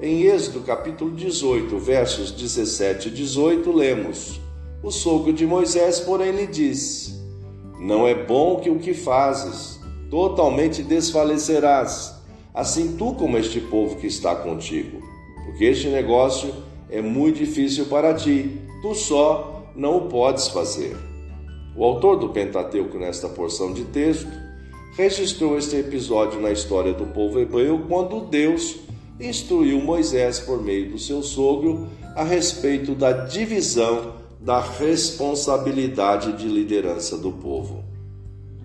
em Êxodo capítulo 18, versos 17 e 18, lemos: O sogro de Moisés, porém, lhe disse: Não é bom que o que fazes, totalmente desfalecerás, assim tu como este povo que está contigo, porque este negócio é muito difícil para ti, tu só não o podes fazer. O autor do Pentateuco, nesta porção de texto, registrou este episódio na história do povo hebreu quando Deus instruiu Moisés por meio do seu sogro a respeito da divisão da responsabilidade de liderança do povo.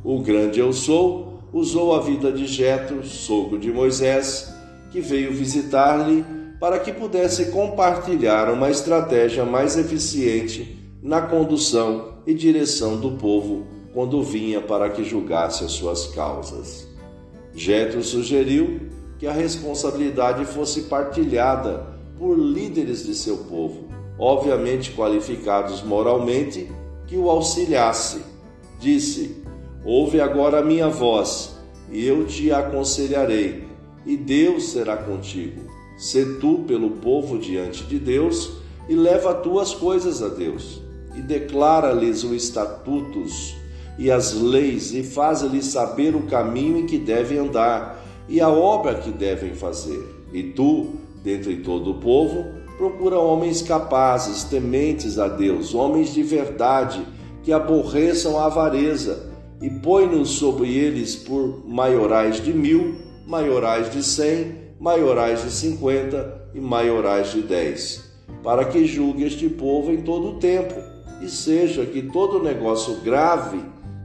O grande eu sou usou a vida de Jetro, sogro de Moisés, que veio visitar-lhe para que pudesse compartilhar uma estratégia mais eficiente na condução e direção do povo quando vinha para que julgasse as suas causas. Jetro sugeriu que a responsabilidade fosse partilhada por líderes de seu povo, obviamente qualificados moralmente, que o auxiliasse. Disse: Ouve agora a minha voz, e eu te aconselharei, e Deus será contigo. Sê tu pelo povo diante de Deus, e leva tuas coisas a Deus, e declara-lhes os estatutos e as leis, e faz-lhes saber o caminho em que devem andar e a obra que devem fazer. E tu, dentre todo o povo, procura homens capazes, tementes a Deus, homens de verdade, que aborreçam a avareza, e põe-nos sobre eles por maiorais de mil, maiorais de cem, maiorais de cinquenta e maiorais de dez, para que julgue este povo em todo o tempo, e seja que todo negócio grave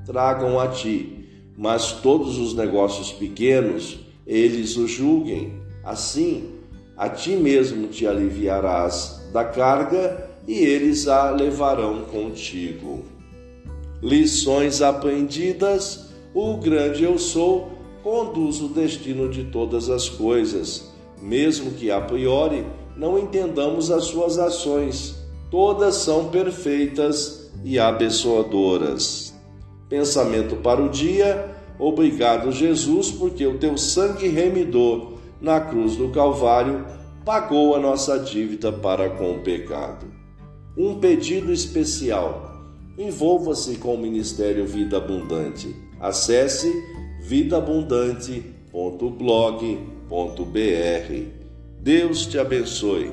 tragam a ti, mas todos os negócios pequenos eles o julguem. Assim, a ti mesmo te aliviarás da carga e eles a levarão contigo. Lições aprendidas: o grande eu sou conduz o destino de todas as coisas, mesmo que a priori não entendamos as suas ações. Todas são perfeitas e abençoadoras. Pensamento para o dia Obrigado, Jesus, porque o teu sangue remidor na cruz do Calvário pagou a nossa dívida para com o pecado. Um pedido especial. Envolva-se com o Ministério Vida Abundante. Acesse vidaabundante.blog.br. Deus te abençoe.